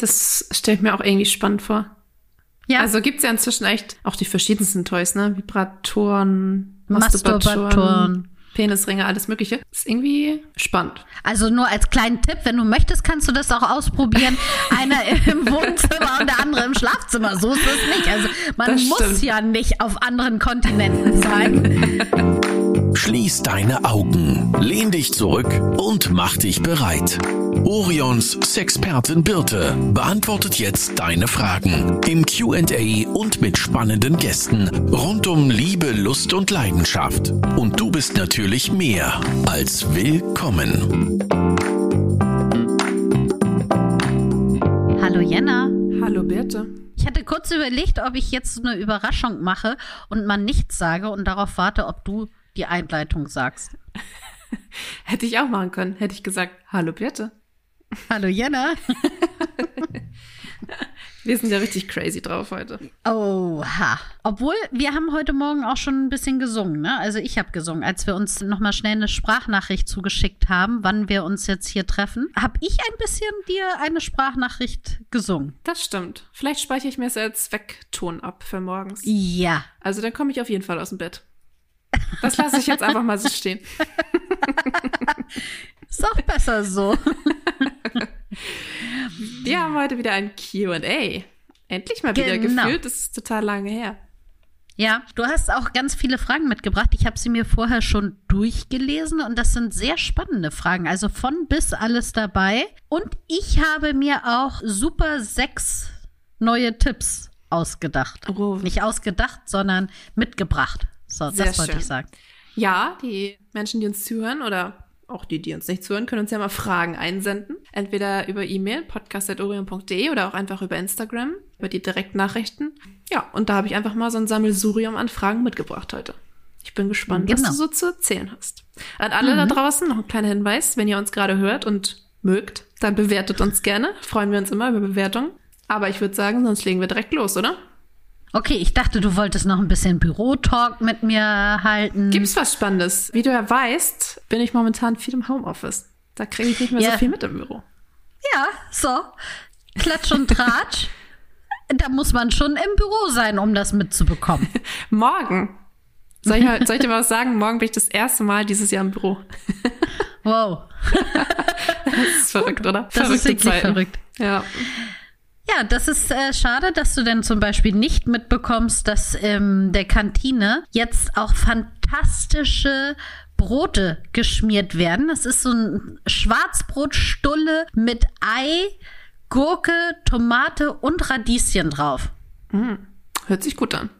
Das stelle ich mir auch irgendwie spannend vor. Ja. Also gibt's ja inzwischen echt auch die verschiedensten Toys, ne? Vibratoren, Masturbatoren. Masturbatoren. Penisringe, alles Mögliche. Ist irgendwie spannend. Also nur als kleinen Tipp, wenn du möchtest, kannst du das auch ausprobieren. Einer im Wohnzimmer und der andere im Schlafzimmer. So ist es nicht. Also man muss ja nicht auf anderen Kontinenten sein. Schließ deine Augen, lehn dich zurück und mach dich bereit. Orions Sexpertin Birte beantwortet jetzt deine Fragen im QA und mit spannenden Gästen rund um Liebe, Lust und Leidenschaft. Und du bist natürlich mehr als willkommen. Hallo Jenna. Hallo Birte. Ich hatte kurz überlegt, ob ich jetzt eine Überraschung mache und mal nichts sage und darauf warte, ob du die Einleitung sagst. Hätte ich auch machen können. Hätte ich gesagt, hallo Birte. Hallo Jenna. Wir sind ja richtig crazy drauf heute. Oha. Obwohl, wir haben heute Morgen auch schon ein bisschen gesungen, ne? Also ich habe gesungen, als wir uns nochmal schnell eine Sprachnachricht zugeschickt haben, wann wir uns jetzt hier treffen, habe ich ein bisschen dir eine Sprachnachricht gesungen. Das stimmt. Vielleicht speichere ich mir es als Wegton ab für morgens. Ja. Also dann komme ich auf jeden Fall aus dem Bett. Das lasse ich jetzt einfach mal so stehen. Ist auch besser so. Wir haben heute wieder ein QA. Endlich mal wieder genau. gefühlt. Das ist total lange her. Ja, du hast auch ganz viele Fragen mitgebracht. Ich habe sie mir vorher schon durchgelesen und das sind sehr spannende Fragen. Also von bis alles dabei. Und ich habe mir auch super sechs neue Tipps ausgedacht. Oh. Nicht ausgedacht, sondern mitgebracht. So, Sehr das wollte ich sagen. Ja, die Menschen, die uns zuhören oder auch die, die uns nicht zuhören, können uns ja mal Fragen einsenden. Entweder über E-Mail, podcast.orion.de oder auch einfach über Instagram, über die Direktnachrichten. Ja, und da habe ich einfach mal so ein Sammelsurium an Fragen mitgebracht heute. Ich bin gespannt, genau. was du so zu erzählen hast. An alle mhm. da draußen noch ein kleiner Hinweis, wenn ihr uns gerade hört und mögt, dann bewertet uns gerne. Freuen wir uns immer über Bewertungen. Aber ich würde sagen, sonst legen wir direkt los, oder? Okay, ich dachte, du wolltest noch ein bisschen Bürotalk mit mir halten. Gibt's was Spannendes? Wie du ja weißt, bin ich momentan viel im Homeoffice. Da kriege ich nicht mehr ja. so viel mit im Büro. Ja, so. Klatsch und Tratsch. da muss man schon im Büro sein, um das mitzubekommen. Morgen. Soll ich, mal, soll ich dir was sagen? Morgen bin ich das erste Mal dieses Jahr im Büro. wow. das ist verrückt, oder? Das Verrückte ist wirklich Zeiten. verrückt. Ja. Ja, das ist äh, schade, dass du denn zum Beispiel nicht mitbekommst, dass in der Kantine jetzt auch fantastische Brote geschmiert werden. Das ist so ein Schwarzbrotstulle mit Ei, Gurke, Tomate und Radieschen drauf. Mm, hört sich gut an.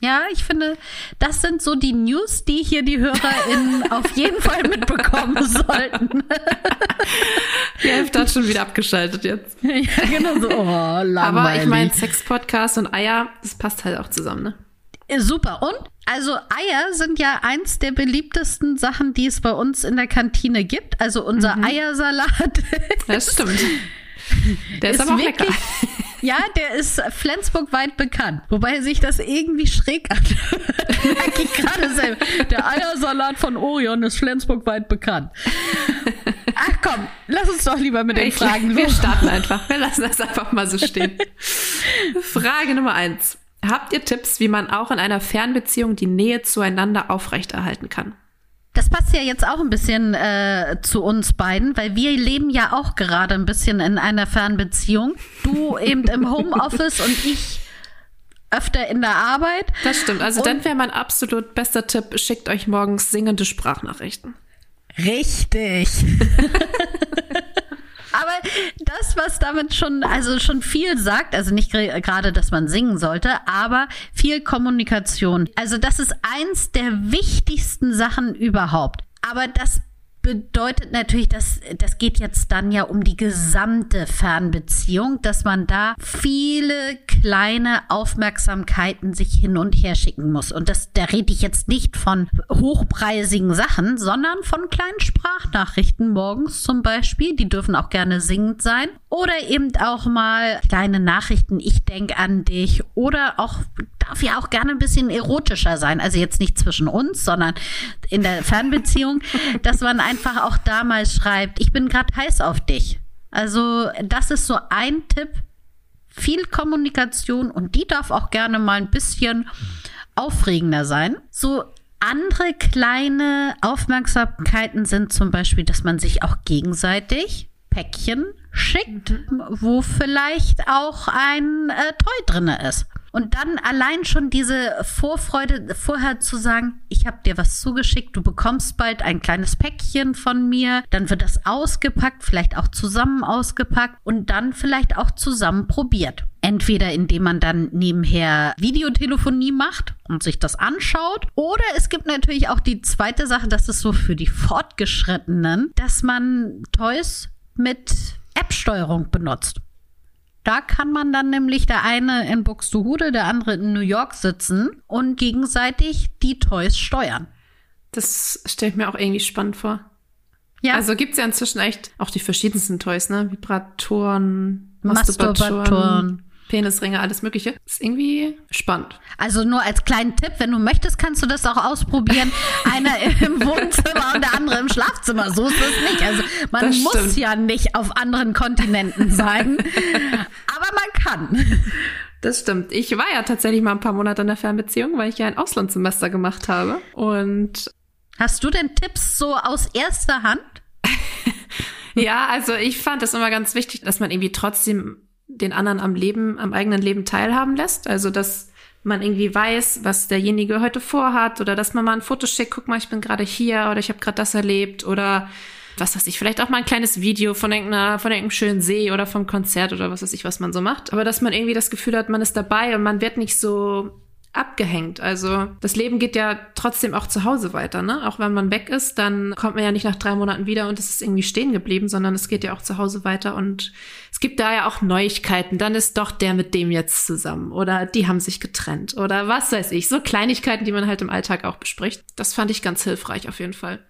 Ja, ich finde, das sind so die News, die hier die HörerInnen auf jeden Fall mitbekommen sollten. Die Hälfte hat schon wieder abgeschaltet jetzt. Ja, genau so. Oh, langweilig. Aber ich meine, Sex-Podcast und Eier, das passt halt auch zusammen, ne? Super. Und also Eier sind ja eins der beliebtesten Sachen, die es bei uns in der Kantine gibt. Also unser mhm. Eiersalat. Das stimmt. Der ist, ist aber auch lecker. Ja, der ist Flensburg weit bekannt. Wobei sich das irgendwie schräg anhört. Der Eiersalat von Orion ist Flensburg weit bekannt. Ach komm, lass uns doch lieber mit den ich, Fragen Wir starten einfach. Wir lassen das einfach mal so stehen. Frage Nummer eins. Habt ihr Tipps, wie man auch in einer Fernbeziehung die Nähe zueinander aufrechterhalten kann? Das passt ja jetzt auch ein bisschen äh, zu uns beiden, weil wir leben ja auch gerade ein bisschen in einer Fernbeziehung. Du eben im Homeoffice und ich öfter in der Arbeit. Das stimmt. Also und dann wäre mein absolut bester Tipp, schickt euch morgens singende Sprachnachrichten. Richtig. Aber das, was damit schon, also schon viel sagt, also nicht gerade, dass man singen sollte, aber viel Kommunikation. Also das ist eins der wichtigsten Sachen überhaupt. Aber das bedeutet natürlich, dass das geht jetzt dann ja um die gesamte Fernbeziehung, dass man da viele kleine Aufmerksamkeiten sich hin und her schicken muss. Und das, da rede ich jetzt nicht von hochpreisigen Sachen, sondern von kleinen Sprachnachrichten morgens zum Beispiel. Die dürfen auch gerne singend sein. Oder eben auch mal kleine Nachrichten, ich denke an dich. Oder auch, darf ja auch gerne ein bisschen erotischer sein. Also jetzt nicht zwischen uns, sondern in der Fernbeziehung, dass man einfach auch damals schreibt, ich bin gerade heiß auf dich. Also das ist so ein Tipp. Viel Kommunikation und die darf auch gerne mal ein bisschen aufregender sein. So andere kleine Aufmerksamkeiten sind zum Beispiel, dass man sich auch gegenseitig Päckchen schickt, mhm. wo vielleicht auch ein äh, Toy drinne ist. Und dann allein schon diese Vorfreude, vorher zu sagen, ich habe dir was zugeschickt, du bekommst bald ein kleines Päckchen von mir, dann wird das ausgepackt, vielleicht auch zusammen ausgepackt und dann vielleicht auch zusammen probiert. Entweder indem man dann nebenher Videotelefonie macht und sich das anschaut. Oder es gibt natürlich auch die zweite Sache, das ist so für die Fortgeschrittenen, dass man Toys mit App-Steuerung benutzt. Da kann man dann nämlich der eine in Buxtehude, der andere in New York sitzen und gegenseitig die Toys steuern. Das stelle ich mir auch irgendwie spannend vor. Ja. Also gibt es ja inzwischen echt auch die verschiedensten Toys, ne? Vibratoren, Masturbatoren. Masturbatoren. Penisringe, alles Mögliche. Ist irgendwie spannend. Also nur als kleinen Tipp, wenn du möchtest, kannst du das auch ausprobieren. Einer im Wohnzimmer und der andere im Schlafzimmer. So ist es nicht. Also man muss ja nicht auf anderen Kontinenten sein. aber man kann. Das stimmt. Ich war ja tatsächlich mal ein paar Monate in der Fernbeziehung, weil ich ja ein Auslandssemester gemacht habe. Und hast du denn Tipps so aus erster Hand? ja, also ich fand es immer ganz wichtig, dass man irgendwie trotzdem den anderen am Leben, am eigenen Leben teilhaben lässt. Also, dass man irgendwie weiß, was derjenige heute vorhat oder dass man mal ein Foto schickt, guck mal, ich bin gerade hier oder ich habe gerade das erlebt oder was weiß ich, vielleicht auch mal ein kleines Video von irgendeiner, von irgendeinem schönen See oder vom Konzert oder was weiß ich, was man so macht. Aber dass man irgendwie das Gefühl hat, man ist dabei und man wird nicht so abgehängt. Also das Leben geht ja trotzdem auch zu Hause weiter, ne? Auch wenn man weg ist, dann kommt man ja nicht nach drei Monaten wieder und es ist irgendwie stehen geblieben, sondern es geht ja auch zu Hause weiter und es gibt da ja auch Neuigkeiten. Dann ist doch der mit dem jetzt zusammen oder die haben sich getrennt oder was weiß ich. So Kleinigkeiten, die man halt im Alltag auch bespricht. Das fand ich ganz hilfreich auf jeden Fall.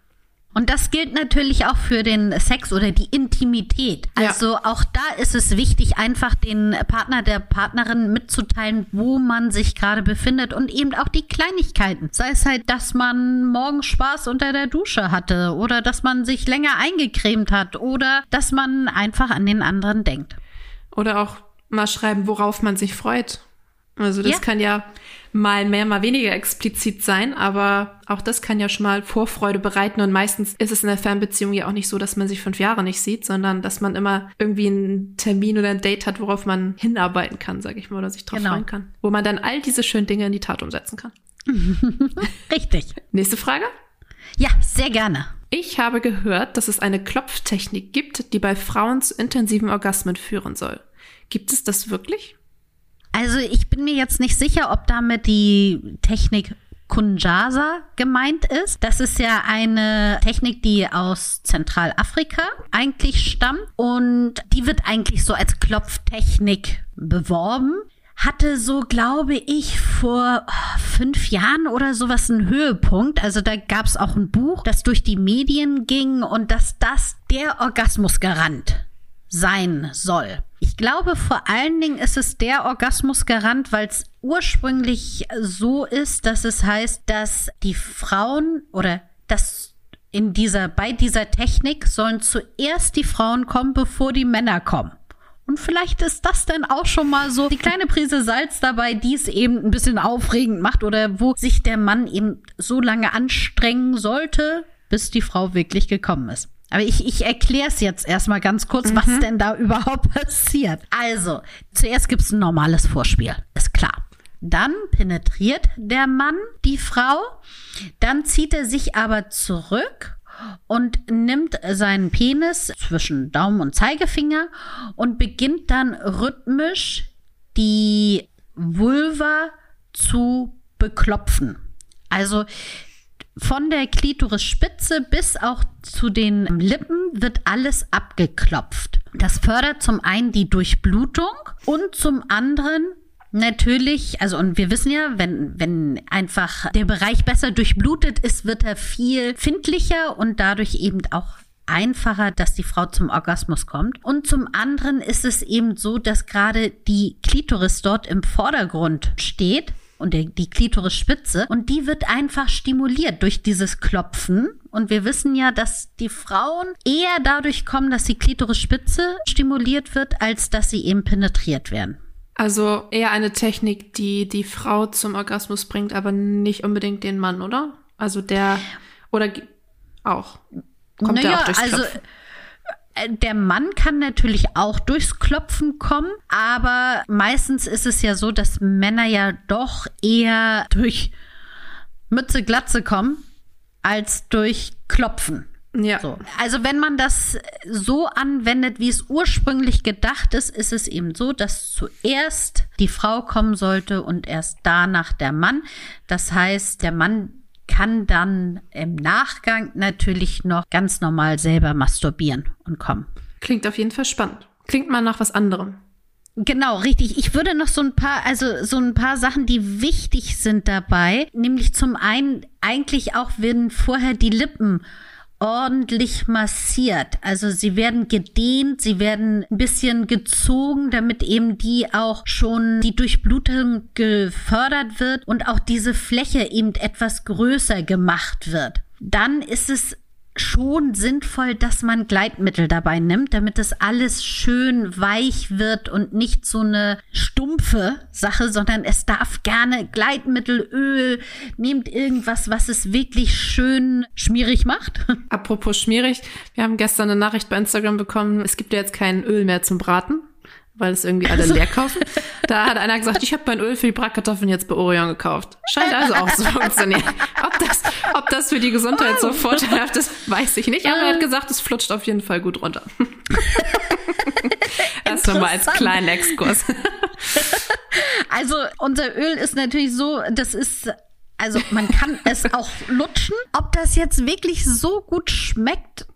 Und das gilt natürlich auch für den Sex oder die Intimität. Also ja. auch da ist es wichtig, einfach den Partner der Partnerin mitzuteilen, wo man sich gerade befindet und eben auch die Kleinigkeiten. Sei es halt, dass man morgens Spaß unter der Dusche hatte oder dass man sich länger eingecremt hat oder dass man einfach an den anderen denkt. Oder auch mal schreiben, worauf man sich freut. Also das ja. kann ja mal mehr, mal weniger explizit sein, aber auch das kann ja schon mal Vorfreude bereiten und meistens ist es in der Fernbeziehung ja auch nicht so, dass man sich fünf Jahre nicht sieht, sondern dass man immer irgendwie einen Termin oder ein Date hat, worauf man hinarbeiten kann, sag ich mal, oder sich drauf genau. freuen kann. Wo man dann all diese schönen Dinge in die Tat umsetzen kann. Richtig. Nächste Frage? Ja, sehr gerne. Ich habe gehört, dass es eine Klopftechnik gibt, die bei Frauen zu intensiven Orgasmen führen soll. Gibt es das wirklich? Also ich bin mir jetzt nicht sicher, ob damit die Technik Kunjasa gemeint ist. Das ist ja eine Technik, die aus Zentralafrika eigentlich stammt und die wird eigentlich so als Klopftechnik beworben. Hatte so, glaube ich, vor oh, fünf Jahren oder sowas einen Höhepunkt. Also da gab es auch ein Buch, das durch die Medien ging und dass das der Orgasmusgarant sein soll. Ich glaube, vor allen Dingen ist es der Orgasmusgarant, weil es ursprünglich so ist, dass es heißt, dass die Frauen oder dass in dieser, bei dieser Technik sollen zuerst die Frauen kommen, bevor die Männer kommen. Und vielleicht ist das dann auch schon mal so die kleine Prise Salz dabei, die es eben ein bisschen aufregend macht oder wo sich der Mann eben so lange anstrengen sollte, bis die Frau wirklich gekommen ist. Aber ich, ich erkläre es jetzt erstmal ganz kurz, mhm. was denn da überhaupt passiert. Also, zuerst gibt's ein normales Vorspiel, ist klar. Dann penetriert der Mann die Frau, dann zieht er sich aber zurück und nimmt seinen Penis zwischen Daumen und Zeigefinger und beginnt dann rhythmisch die Vulva zu beklopfen. Also von der Klitorisspitze bis auch zu den Lippen wird alles abgeklopft. Das fördert zum einen die Durchblutung und zum anderen Natürlich, also und wir wissen ja, wenn, wenn einfach der Bereich besser durchblutet ist, wird er viel findlicher und dadurch eben auch einfacher, dass die Frau zum Orgasmus kommt. Und zum anderen ist es eben so, dass gerade die Klitoris dort im Vordergrund steht und der, die Klitorisspitze und die wird einfach stimuliert durch dieses Klopfen. Und wir wissen ja, dass die Frauen eher dadurch kommen, dass die Klitorisspitze stimuliert wird, als dass sie eben penetriert werden. Also eher eine Technik, die die Frau zum Orgasmus bringt, aber nicht unbedingt den Mann, oder? Also der oder auch kommt naja, der auch durchs also äh, der Mann kann natürlich auch durchs Klopfen kommen, aber meistens ist es ja so, dass Männer ja doch eher durch Mütze Glatze kommen als durch Klopfen. Ja. So. Also wenn man das so anwendet, wie es ursprünglich gedacht ist, ist es eben so, dass zuerst die Frau kommen sollte und erst danach der Mann. Das heißt, der Mann kann dann im Nachgang natürlich noch ganz normal selber masturbieren und kommen. Klingt auf jeden Fall spannend. Klingt mal nach was anderem. Genau, richtig. Ich würde noch so ein paar, also so ein paar Sachen, die wichtig sind dabei, nämlich zum einen eigentlich auch, wenn vorher die Lippen ordentlich massiert. Also sie werden gedehnt, sie werden ein bisschen gezogen, damit eben die auch schon die Durchblutung gefördert wird und auch diese Fläche eben etwas größer gemacht wird. Dann ist es schon sinnvoll, dass man Gleitmittel dabei nimmt, damit es alles schön weich wird und nicht so eine stumpfe Sache, sondern es darf gerne Gleitmittel, Öl, nehmt irgendwas, was es wirklich schön schmierig macht. Apropos schmierig, wir haben gestern eine Nachricht bei Instagram bekommen, es gibt ja jetzt kein Öl mehr zum Braten weil es irgendwie alle leer kaufen. Da hat einer gesagt, ich habe mein Öl für die Bratkartoffeln jetzt bei Orion gekauft. Scheint also auch zu funktionieren. Ob das, ob das für die Gesundheit so vorteilhaft ist, weiß ich nicht. Aber er hat gesagt, es flutscht auf jeden Fall gut runter. das nochmal als kleinen Exkurs. Also unser Öl ist natürlich so, das ist also man kann es auch lutschen. Ob das jetzt wirklich so gut schmeckt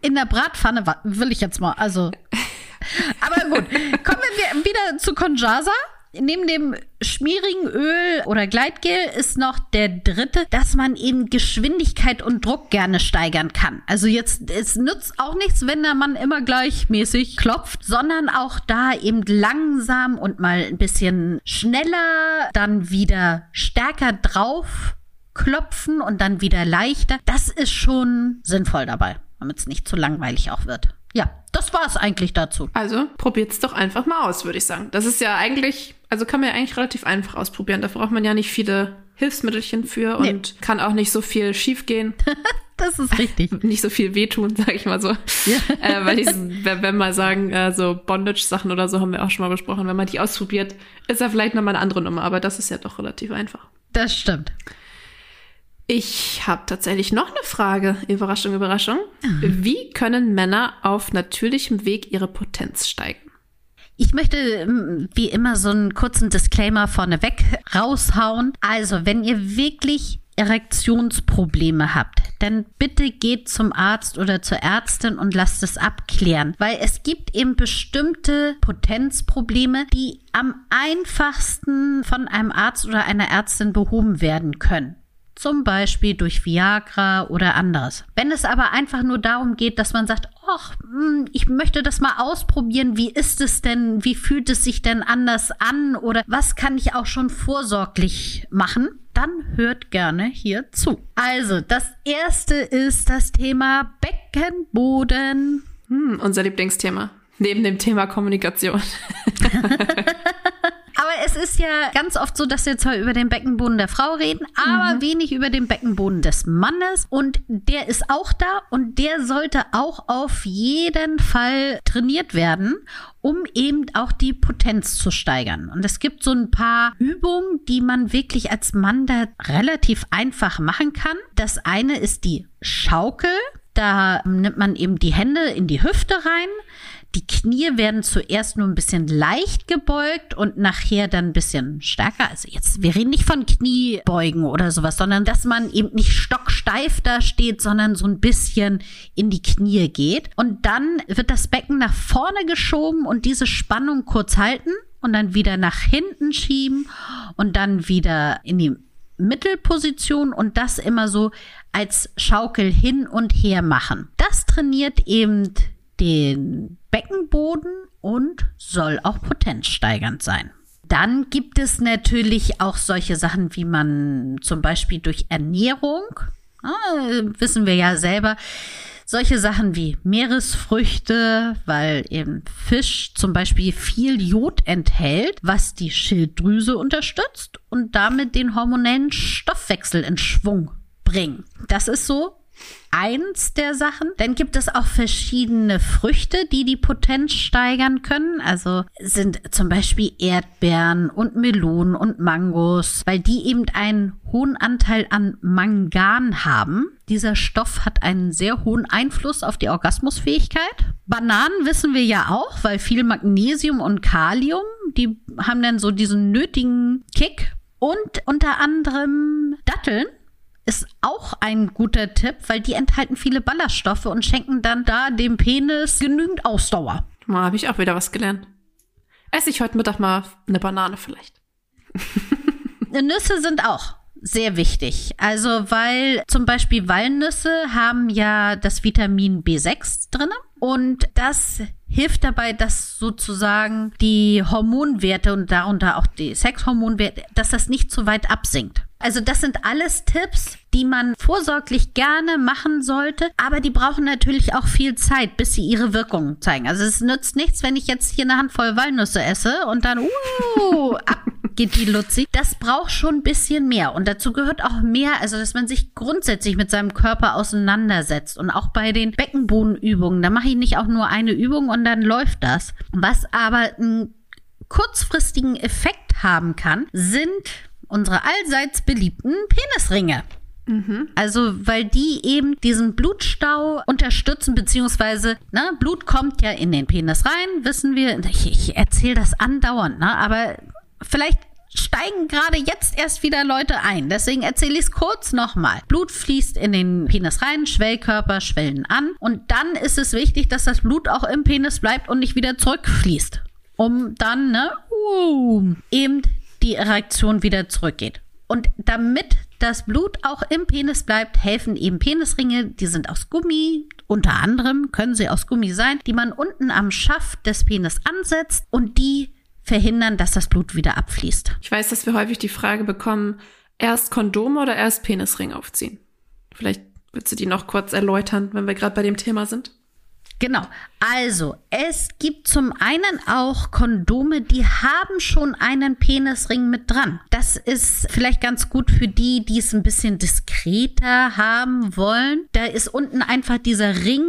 in der Bratpfanne, will ich jetzt mal. Also aber gut, kommen wir wieder zu Conjasa. Neben dem schmierigen Öl oder Gleitgel ist noch der dritte, dass man eben Geschwindigkeit und Druck gerne steigern kann. Also jetzt, es nützt auch nichts, wenn der Mann immer gleichmäßig klopft, sondern auch da eben langsam und mal ein bisschen schneller, dann wieder stärker drauf klopfen und dann wieder leichter. Das ist schon sinnvoll dabei, damit es nicht zu langweilig auch wird. Ja, das war es eigentlich dazu. Also probiert's doch einfach mal aus, würde ich sagen. Das ist ja eigentlich, also kann man ja eigentlich relativ einfach ausprobieren. Da braucht man ja nicht viele Hilfsmittelchen für nee. und kann auch nicht so viel schiefgehen. das ist richtig. nicht so viel wehtun, sag ich mal so. Ja. Äh, weil ich, wenn wir sagen, äh, so Bondage-Sachen oder so haben wir auch schon mal besprochen, wenn man die ausprobiert, ist ja vielleicht nochmal eine andere Nummer, aber das ist ja doch relativ einfach. Das stimmt. Ich habe tatsächlich noch eine Frage. Überraschung, Überraschung. Mhm. Wie können Männer auf natürlichem Weg ihre Potenz steigern? Ich möchte ähm, wie immer so einen kurzen Disclaimer vorneweg raushauen. Also, wenn ihr wirklich Erektionsprobleme habt, dann bitte geht zum Arzt oder zur Ärztin und lasst es abklären, weil es gibt eben bestimmte Potenzprobleme, die am einfachsten von einem Arzt oder einer Ärztin behoben werden können zum Beispiel durch Viagra oder anderes. Wenn es aber einfach nur darum geht, dass man sagt, ach, hm, ich möchte das mal ausprobieren, wie ist es denn, wie fühlt es sich denn anders an oder was kann ich auch schon vorsorglich machen, dann hört gerne hier zu. Also, das erste ist das Thema Beckenboden. Hm, unser Lieblingsthema. Neben dem Thema Kommunikation. Es ist ja ganz oft so, dass wir zwar über den Beckenboden der Frau reden, aber mhm. wenig über den Beckenboden des Mannes. Und der ist auch da und der sollte auch auf jeden Fall trainiert werden, um eben auch die Potenz zu steigern. Und es gibt so ein paar Übungen, die man wirklich als Mann da relativ einfach machen kann. Das eine ist die Schaukel. Da nimmt man eben die Hände in die Hüfte rein die Knie werden zuerst nur ein bisschen leicht gebeugt und nachher dann ein bisschen stärker. Also jetzt, wir reden nicht von Kniebeugen oder sowas, sondern dass man eben nicht stocksteif da steht, sondern so ein bisschen in die Knie geht. Und dann wird das Becken nach vorne geschoben und diese Spannung kurz halten und dann wieder nach hinten schieben und dann wieder in die Mittelposition und das immer so als Schaukel hin und her machen. Das trainiert eben den Beckenboden und soll auch potenzsteigernd sein. dann gibt es natürlich auch solche Sachen, wie man zum Beispiel durch Ernährung, äh, wissen wir ja selber, solche Sachen wie Meeresfrüchte, weil eben Fisch zum Beispiel viel Jod enthält, was die Schilddrüse unterstützt und damit den hormonellen Stoffwechsel in Schwung bringen. Das ist so eins der Sachen. Dann gibt es auch verschiedene Früchte, die die Potenz steigern können. Also sind zum Beispiel Erdbeeren und Melonen und Mangos, weil die eben einen hohen Anteil an Mangan haben. Dieser Stoff hat einen sehr hohen Einfluss auf die Orgasmusfähigkeit. Bananen wissen wir ja auch, weil viel Magnesium und Kalium, die haben dann so diesen nötigen Kick. Und unter anderem Datteln ist auch ein guter Tipp, weil die enthalten viele Ballaststoffe und schenken dann da dem Penis genügend Ausdauer. Mal habe ich auch wieder was gelernt. Esse ich heute Mittag mal eine Banane vielleicht. Nüsse sind auch sehr wichtig. Also, weil zum Beispiel Walnüsse haben ja das Vitamin B6 drin und das hilft dabei, dass sozusagen die Hormonwerte und darunter auch die Sexhormonwerte, dass das nicht zu weit absinkt. Also das sind alles Tipps, die man vorsorglich gerne machen sollte, aber die brauchen natürlich auch viel Zeit, bis sie ihre Wirkung zeigen. Also es nützt nichts, wenn ich jetzt hier eine Handvoll Walnüsse esse und dann uh, ab geht die Luzi. Das braucht schon ein bisschen mehr und dazu gehört auch mehr, also dass man sich grundsätzlich mit seinem Körper auseinandersetzt und auch bei den Beckenbodenübungen, da mache ich nicht auch nur eine Übung und dann läuft das. Was aber einen kurzfristigen Effekt haben kann, sind unsere allseits beliebten Penisringe. Mhm. Also, weil die eben diesen Blutstau unterstützen, beziehungsweise, ne, Blut kommt ja in den Penis rein, wissen wir. Ich, ich erzähle das andauernd, ne, aber vielleicht steigen gerade jetzt erst wieder Leute ein. Deswegen erzähle ich es kurz nochmal. Blut fließt in den Penis rein, Schwellkörper schwellen an und dann ist es wichtig, dass das Blut auch im Penis bleibt und nicht wieder zurückfließt. Um dann, ne, uh, eben die Erektion wieder zurückgeht. Und damit das Blut auch im Penis bleibt, helfen eben Penisringe, die sind aus Gummi, unter anderem können sie aus Gummi sein, die man unten am Schaft des Penis ansetzt und die verhindern, dass das Blut wieder abfließt. Ich weiß, dass wir häufig die Frage bekommen, erst Kondome oder erst Penisring aufziehen. Vielleicht würdest du die noch kurz erläutern, wenn wir gerade bei dem Thema sind. Genau. Also, es gibt zum einen auch Kondome, die haben schon einen Penisring mit dran. Das ist vielleicht ganz gut für die, die es ein bisschen diskreter haben wollen. Da ist unten einfach dieser Ring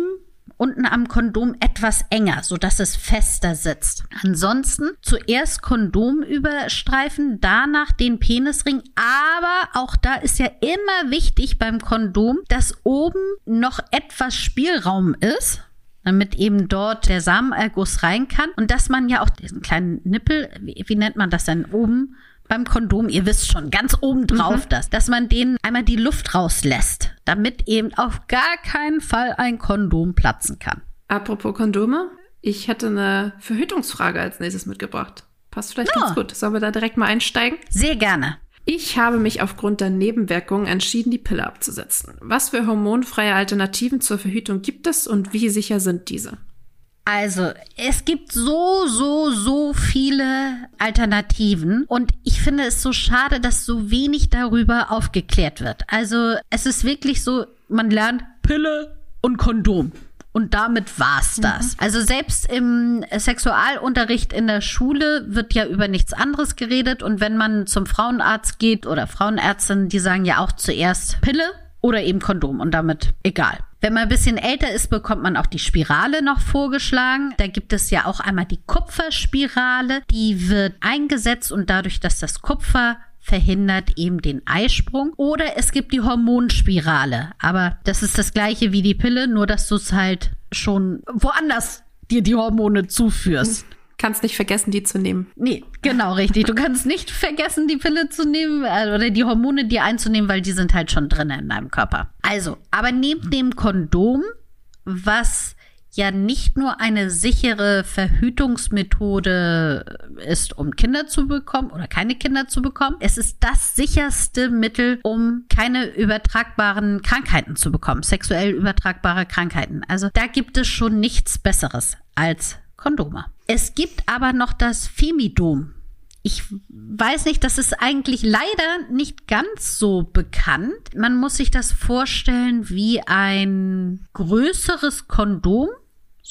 unten am Kondom etwas enger, so dass es fester sitzt. Ansonsten zuerst Kondom überstreifen, danach den Penisring, aber auch da ist ja immer wichtig beim Kondom, dass oben noch etwas Spielraum ist damit eben dort der Samenerguss rein kann und dass man ja auch diesen kleinen Nippel, wie, wie nennt man das denn oben beim Kondom, ihr wisst schon, ganz oben drauf mhm. das, dass man denen einmal die Luft rauslässt, damit eben auf gar keinen Fall ein Kondom platzen kann. Apropos Kondome, ich hätte eine Verhütungsfrage als nächstes mitgebracht. Passt vielleicht ja. ganz gut. Sollen wir da direkt mal einsteigen? Sehr gerne. Ich habe mich aufgrund der Nebenwirkungen entschieden, die Pille abzusetzen. Was für hormonfreie Alternativen zur Verhütung gibt es und wie sicher sind diese? Also, es gibt so, so, so viele Alternativen und ich finde es so schade, dass so wenig darüber aufgeklärt wird. Also, es ist wirklich so, man lernt Pille und Kondom. Und damit war's das. Mhm. Also selbst im Sexualunterricht in der Schule wird ja über nichts anderes geredet. Und wenn man zum Frauenarzt geht oder Frauenärztin, die sagen ja auch zuerst Pille oder eben Kondom und damit egal. Wenn man ein bisschen älter ist, bekommt man auch die Spirale noch vorgeschlagen. Da gibt es ja auch einmal die Kupferspirale. Die wird eingesetzt und dadurch, dass das Kupfer verhindert eben den Eisprung. Oder es gibt die Hormonspirale. Aber das ist das gleiche wie die Pille, nur dass du es halt schon woanders dir die Hormone zuführst. Kannst nicht vergessen, die zu nehmen. Nee, genau, richtig. Du kannst nicht vergessen, die Pille zu nehmen äh, oder die Hormone dir einzunehmen, weil die sind halt schon drin in deinem Körper. Also, aber neben dem Kondom, was ja nicht nur eine sichere Verhütungsmethode ist, um Kinder zu bekommen oder keine Kinder zu bekommen. Es ist das sicherste Mittel, um keine übertragbaren Krankheiten zu bekommen, sexuell übertragbare Krankheiten. Also da gibt es schon nichts Besseres als Kondome. Es gibt aber noch das Femidom. Ich weiß nicht, das ist eigentlich leider nicht ganz so bekannt. Man muss sich das vorstellen wie ein größeres Kondom,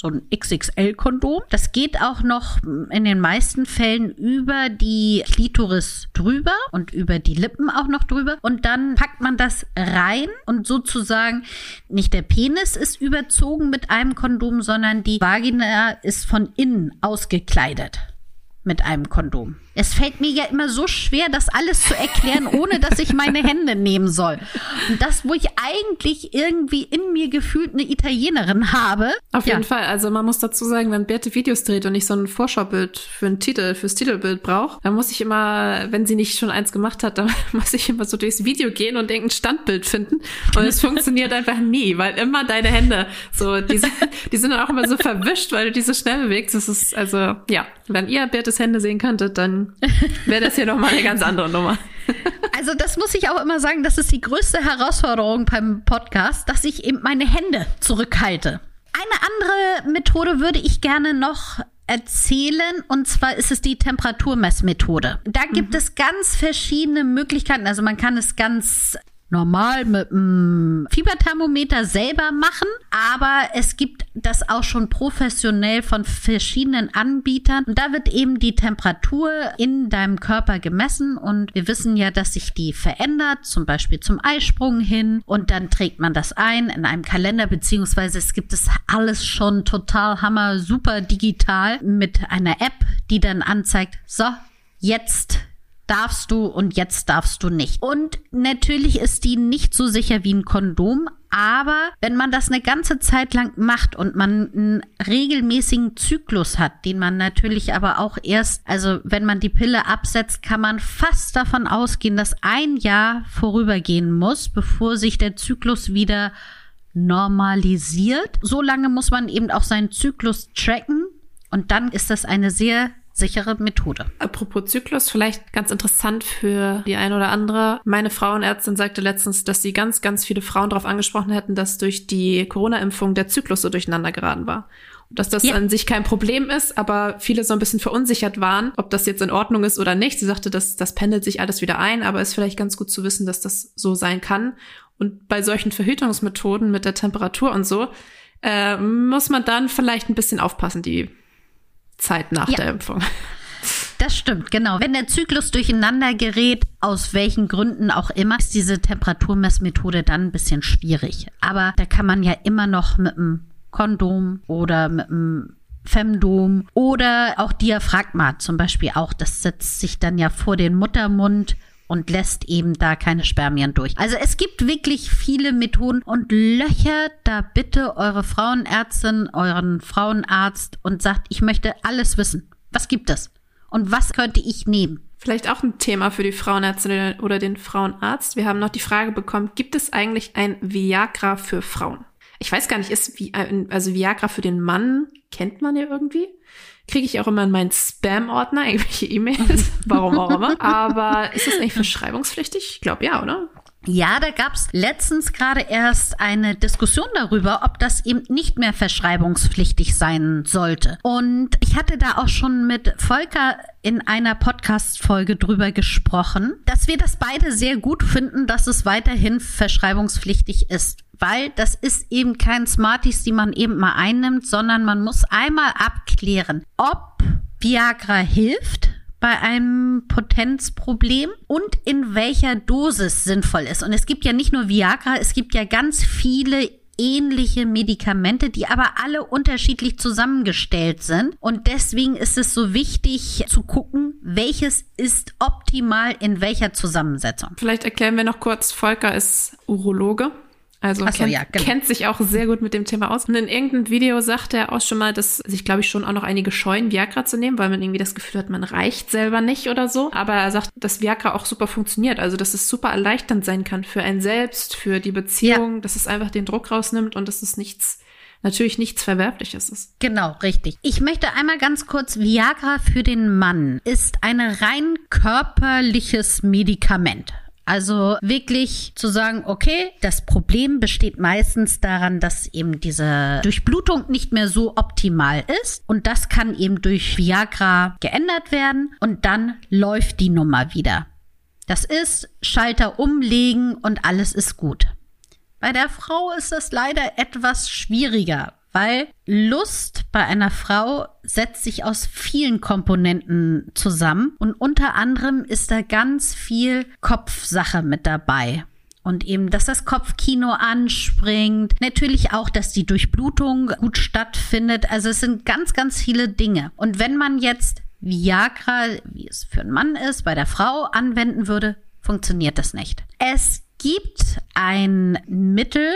so ein XXL-Kondom. Das geht auch noch in den meisten Fällen über die Klitoris drüber und über die Lippen auch noch drüber. Und dann packt man das rein und sozusagen nicht der Penis ist überzogen mit einem Kondom, sondern die Vagina ist von innen ausgekleidet mit einem Kondom. Es fällt mir ja immer so schwer, das alles zu erklären, ohne dass ich meine Hände nehmen soll. Und das, wo ich eigentlich irgendwie in mir gefühlt eine Italienerin habe. Auf ja. jeden Fall. Also man muss dazu sagen, wenn Birte Videos dreht und ich so ein Vorschaubild für einen Titel, fürs Titelbild brauche, dann muss ich immer, wenn sie nicht schon eins gemacht hat, dann muss ich immer so durchs Video gehen und denken, Standbild finden. Und es funktioniert einfach nie, weil immer deine Hände so, die sind, die sind dann auch immer so verwischt, weil du die so schnell bewegst. Das ist, also, ja, wenn ihr Birtes Hände sehen könntet, dann wäre das hier nochmal eine ganz andere Nummer. Also das muss ich auch immer sagen, das ist die größte Herausforderung beim Podcast, dass ich eben meine Hände zurückhalte. Eine andere Methode würde ich gerne noch erzählen und zwar ist es die Temperaturmessmethode. Da gibt mhm. es ganz verschiedene Möglichkeiten. Also man kann es ganz normal mit einem Fieberthermometer selber machen, aber es gibt das auch schon professionell von verschiedenen Anbietern. Und da wird eben die Temperatur in deinem Körper gemessen. Und wir wissen ja, dass sich die verändert, zum Beispiel zum Eisprung hin. Und dann trägt man das ein in einem Kalender, beziehungsweise es gibt es alles schon total hammer, super digital mit einer App, die dann anzeigt, so, jetzt darfst du und jetzt darfst du nicht. Und natürlich ist die nicht so sicher wie ein Kondom, aber wenn man das eine ganze Zeit lang macht und man einen regelmäßigen Zyklus hat, den man natürlich aber auch erst, also wenn man die Pille absetzt, kann man fast davon ausgehen, dass ein Jahr vorübergehen muss, bevor sich der Zyklus wieder normalisiert. So lange muss man eben auch seinen Zyklus tracken und dann ist das eine sehr sichere Methode. Apropos Zyklus, vielleicht ganz interessant für die eine oder andere. Meine Frauenärztin sagte letztens, dass sie ganz, ganz viele Frauen darauf angesprochen hätten, dass durch die Corona-Impfung der Zyklus so durcheinander geraten war. Dass das ja. an sich kein Problem ist, aber viele so ein bisschen verunsichert waren, ob das jetzt in Ordnung ist oder nicht. Sie sagte, dass das pendelt sich alles wieder ein, aber ist vielleicht ganz gut zu wissen, dass das so sein kann. Und bei solchen Verhütungsmethoden mit der Temperatur und so, äh, muss man dann vielleicht ein bisschen aufpassen, die Zeit nach ja. der Impfung. Das stimmt, genau. Wenn der Zyklus durcheinander gerät, aus welchen Gründen auch immer, ist diese Temperaturmessmethode dann ein bisschen schwierig. Aber da kann man ja immer noch mit einem Kondom oder mit einem Femdom oder auch Diaphragma zum Beispiel auch. Das setzt sich dann ja vor den Muttermund und lässt eben da keine Spermien durch. Also es gibt wirklich viele Methoden und löchert da bitte eure Frauenärztin, euren Frauenarzt und sagt, ich möchte alles wissen. Was gibt es? Und was könnte ich nehmen? Vielleicht auch ein Thema für die Frauenärztin oder den Frauenarzt. Wir haben noch die Frage bekommen, gibt es eigentlich ein Viagra für Frauen? Ich weiß gar nicht, ist wie, also Viagra für den Mann kennt man ja irgendwie kriege ich auch immer in meinen Spam-Ordner irgendwelche E-Mails, warum auch immer. Aber ist das eigentlich verschreibungspflichtig? Ich glaube ja, oder? Ja, da gab's letztens gerade erst eine Diskussion darüber, ob das eben nicht mehr verschreibungspflichtig sein sollte. Und ich hatte da auch schon mit Volker in einer Podcast-Folge drüber gesprochen, dass wir das beide sehr gut finden, dass es weiterhin verschreibungspflichtig ist weil das ist eben kein Smarties, die man eben mal einnimmt, sondern man muss einmal abklären, ob Viagra hilft bei einem Potenzproblem und in welcher Dosis sinnvoll ist. Und es gibt ja nicht nur Viagra, es gibt ja ganz viele ähnliche Medikamente, die aber alle unterschiedlich zusammengestellt sind. Und deswegen ist es so wichtig zu gucken, welches ist optimal in welcher Zusammensetzung. Vielleicht erklären wir noch kurz, Volker ist Urologe. Also so, kennt, ja, genau. kennt sich auch sehr gut mit dem Thema aus. Und in irgendeinem Video sagt er auch schon mal, dass sich, glaube ich, schon auch noch einige scheuen, Viagra zu nehmen, weil man irgendwie das Gefühl hat, man reicht selber nicht oder so. Aber er sagt, dass Viagra auch super funktioniert. Also, dass es super erleichternd sein kann für einen selbst, für die Beziehung, ja. dass es einfach den Druck rausnimmt und dass es nichts natürlich nichts Verwerfliches ist. Genau, richtig. Ich möchte einmal ganz kurz, Viagra für den Mann ist ein rein körperliches Medikament. Also wirklich zu sagen, okay, das Problem besteht meistens daran, dass eben diese Durchblutung nicht mehr so optimal ist und das kann eben durch Viagra geändert werden und dann läuft die Nummer wieder. Das ist Schalter umlegen und alles ist gut. Bei der Frau ist das leider etwas schwieriger, weil Lust bei einer Frau setzt sich aus vielen Komponenten zusammen und unter anderem ist da ganz viel Kopfsache mit dabei. Und eben, dass das Kopfkino anspringt. Natürlich auch, dass die Durchblutung gut stattfindet. Also es sind ganz, ganz viele Dinge. Und wenn man jetzt Viagra, wie es für einen Mann ist, bei der Frau anwenden würde, funktioniert das nicht. Es gibt ein Mittel,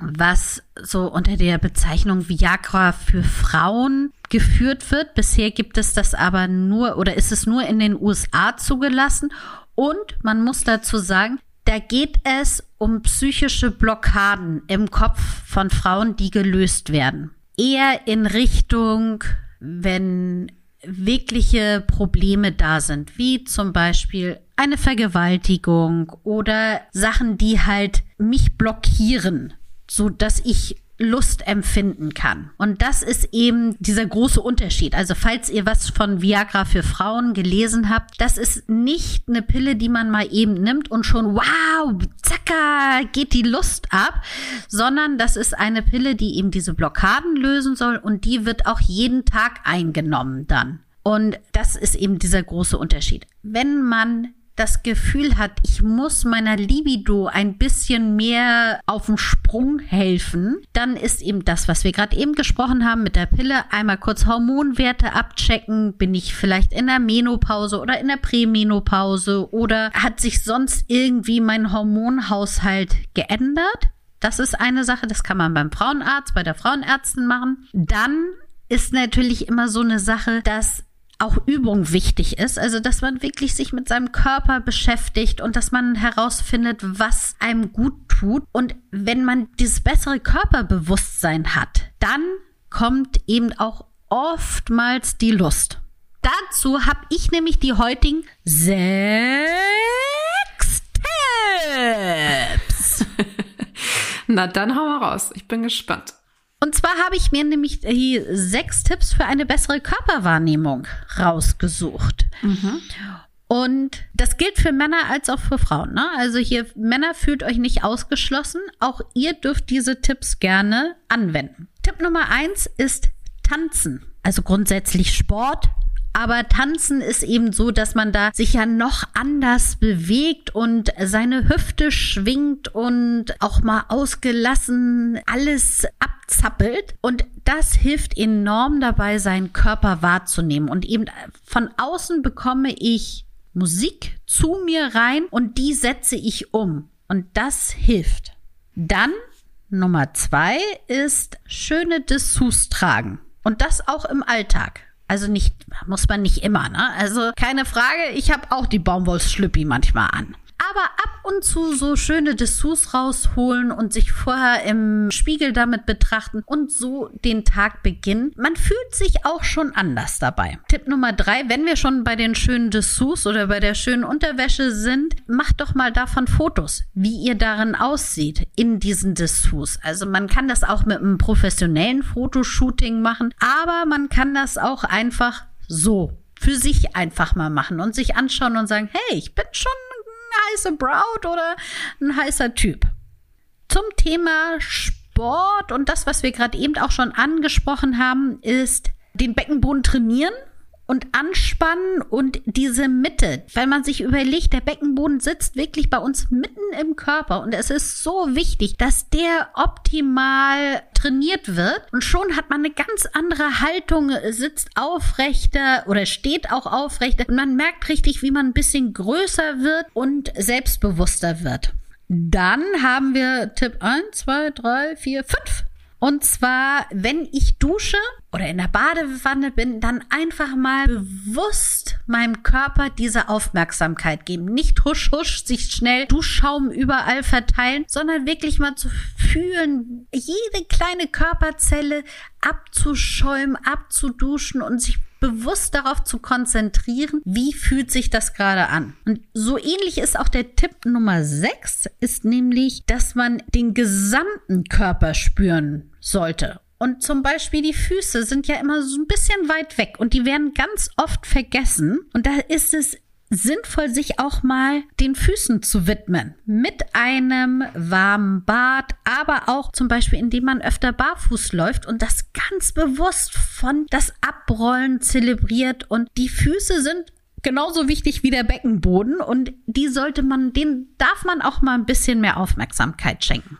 was so unter der Bezeichnung Viagra für Frauen geführt wird. Bisher gibt es das aber nur oder ist es nur in den USA zugelassen. Und man muss dazu sagen, da geht es um psychische Blockaden im Kopf von Frauen, die gelöst werden. Eher in Richtung, wenn wirkliche Probleme da sind, wie zum Beispiel eine Vergewaltigung oder Sachen, die halt mich blockieren so dass ich Lust empfinden kann. Und das ist eben dieser große Unterschied. Also falls ihr was von Viagra für Frauen gelesen habt, das ist nicht eine Pille, die man mal eben nimmt und schon wow, zacka, geht die Lust ab, sondern das ist eine Pille, die eben diese Blockaden lösen soll und die wird auch jeden Tag eingenommen dann. Und das ist eben dieser große Unterschied. Wenn man das Gefühl hat, ich muss meiner Libido ein bisschen mehr auf den Sprung helfen, dann ist eben das, was wir gerade eben gesprochen haben mit der Pille, einmal kurz Hormonwerte abchecken, bin ich vielleicht in der Menopause oder in der Prämenopause oder hat sich sonst irgendwie mein Hormonhaushalt geändert? Das ist eine Sache, das kann man beim Frauenarzt, bei der Frauenärztin machen. Dann ist natürlich immer so eine Sache, dass auch Übung wichtig ist, also dass man wirklich sich mit seinem Körper beschäftigt und dass man herausfindet, was einem gut tut. Und wenn man dieses bessere Körperbewusstsein hat, dann kommt eben auch oftmals die Lust. Dazu habe ich nämlich die heutigen sechs Tipps. Na, dann hau mal raus. Ich bin gespannt. Und zwar habe ich mir nämlich die sechs Tipps für eine bessere Körperwahrnehmung rausgesucht. Mhm. Und das gilt für Männer als auch für Frauen. Ne? Also hier, Männer fühlt euch nicht ausgeschlossen. Auch ihr dürft diese Tipps gerne anwenden. Tipp Nummer eins ist Tanzen. Also grundsätzlich Sport, aber tanzen ist eben so, dass man da sich ja noch anders bewegt und seine Hüfte schwingt und auch mal ausgelassen alles abzappelt. Und das hilft enorm dabei, seinen Körper wahrzunehmen. Und eben von außen bekomme ich Musik zu mir rein und die setze ich um. Und das hilft. Dann Nummer zwei ist schöne Dessous tragen. Und das auch im Alltag. Also nicht, muss man nicht immer, ne? Also keine Frage, ich habe auch die Baumwollschlüppi manchmal an aber ab und zu so schöne Dessous rausholen und sich vorher im Spiegel damit betrachten und so den Tag beginnen. Man fühlt sich auch schon anders dabei. Tipp Nummer drei, wenn wir schon bei den schönen Dessous oder bei der schönen Unterwäsche sind, macht doch mal davon Fotos, wie ihr darin aussieht in diesen Dessous. Also man kann das auch mit einem professionellen Fotoshooting machen, aber man kann das auch einfach so für sich einfach mal machen und sich anschauen und sagen, hey, ich bin schon heiße Braut oder ein heißer Typ. Zum Thema Sport und das, was wir gerade eben auch schon angesprochen haben, ist den Beckenboden trainieren und anspannen und diese Mitte, weil man sich überlegt, der Beckenboden sitzt wirklich bei uns mitten im Körper und es ist so wichtig, dass der optimal trainiert wird und schon hat man eine ganz andere Haltung, sitzt aufrechter oder steht auch aufrechter und man merkt richtig, wie man ein bisschen größer wird und selbstbewusster wird. Dann haben wir Tipp 1, 2, 3, 4, 5. Und zwar, wenn ich dusche oder in der Badewanne bin, dann einfach mal bewusst meinem Körper diese Aufmerksamkeit geben. Nicht husch husch, sich schnell Duschschaum überall verteilen, sondern wirklich mal zu fühlen, jede kleine Körperzelle abzuschäumen, abzuduschen und sich bewusst darauf zu konzentrieren, wie fühlt sich das gerade an. Und so ähnlich ist auch der Tipp Nummer 6, ist nämlich, dass man den gesamten Körper spüren sollte. Und zum Beispiel die Füße sind ja immer so ein bisschen weit weg und die werden ganz oft vergessen. Und da ist es sinnvoll, sich auch mal den Füßen zu widmen. Mit einem warmen Bad, aber auch zum Beispiel, indem man öfter barfuß läuft und das ganz bewusst von das Abrollen zelebriert. Und die Füße sind genauso wichtig wie der Beckenboden und die sollte man, denen darf man auch mal ein bisschen mehr Aufmerksamkeit schenken.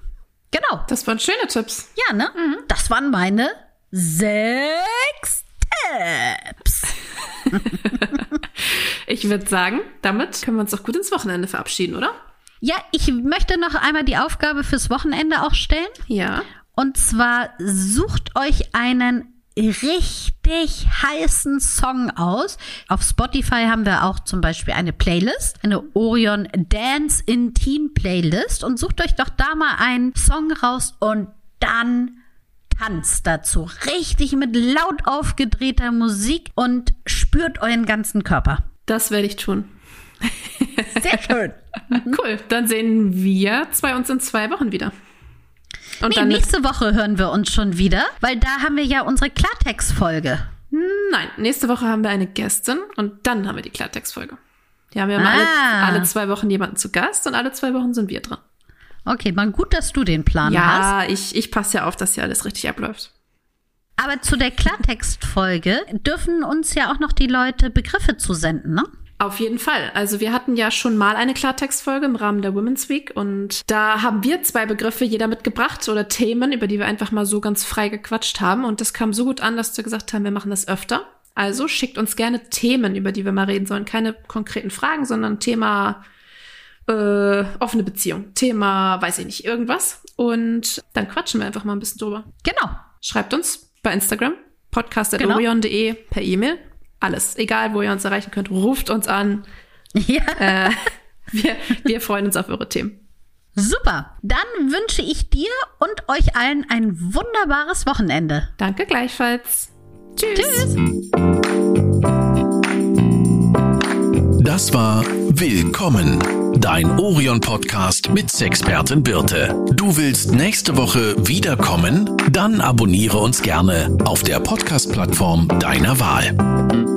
Genau. Das waren schöne Tipps. Ja, ne? Mhm. Das waren meine sechs Tipps. ich würde sagen, damit können wir uns doch gut ins Wochenende verabschieden, oder? Ja, ich möchte noch einmal die Aufgabe fürs Wochenende auch stellen. Ja. Und zwar sucht euch einen richtig heißen Song aus. Auf Spotify haben wir auch zum Beispiel eine Playlist, eine Orion Dance in Teen Playlist und sucht euch doch da mal einen Song raus und dann tanzt dazu. Richtig mit laut aufgedrehter Musik und spürt euren ganzen Körper. Das werde ich tun. Sehr schön. cool. Dann sehen wir zwei uns in zwei Wochen wieder. Und nee, nächste Woche hören wir uns schon wieder, weil da haben wir ja unsere Klartext-Folge. Nein, nächste Woche haben wir eine Gästin und dann haben wir die Klartext-Folge. Die haben wir ah. alle, alle zwei Wochen jemanden zu Gast und alle zwei Wochen sind wir dran. Okay, mal gut, dass du den Plan ja, hast. Ja, ich, ich passe ja auf, dass hier alles richtig abläuft. Aber zu der Klartextfolge dürfen uns ja auch noch die Leute Begriffe zusenden, ne? Auf jeden Fall. Also wir hatten ja schon mal eine Klartextfolge im Rahmen der Women's Week und da haben wir zwei Begriffe jeder mitgebracht oder Themen, über die wir einfach mal so ganz frei gequatscht haben und das kam so gut an, dass wir gesagt haben, wir machen das öfter. Also schickt uns gerne Themen, über die wir mal reden sollen. Keine konkreten Fragen, sondern Thema äh, offene Beziehung, Thema, weiß ich nicht, irgendwas. Und dann quatschen wir einfach mal ein bisschen drüber. Genau. Schreibt uns bei Instagram, podcast.orion.de genau. per E-Mail. Alles. Egal, wo ihr uns erreichen könnt, ruft uns an. Ja. Äh, wir, wir freuen uns auf eure Themen. Super. Dann wünsche ich dir und euch allen ein wunderbares Wochenende. Danke gleichfalls. Tschüss. Tschüss. Das war Willkommen, dein Orion-Podcast mit Sexpertin Birte. Du willst nächste Woche wiederkommen? Dann abonniere uns gerne auf der Podcast-Plattform deiner Wahl.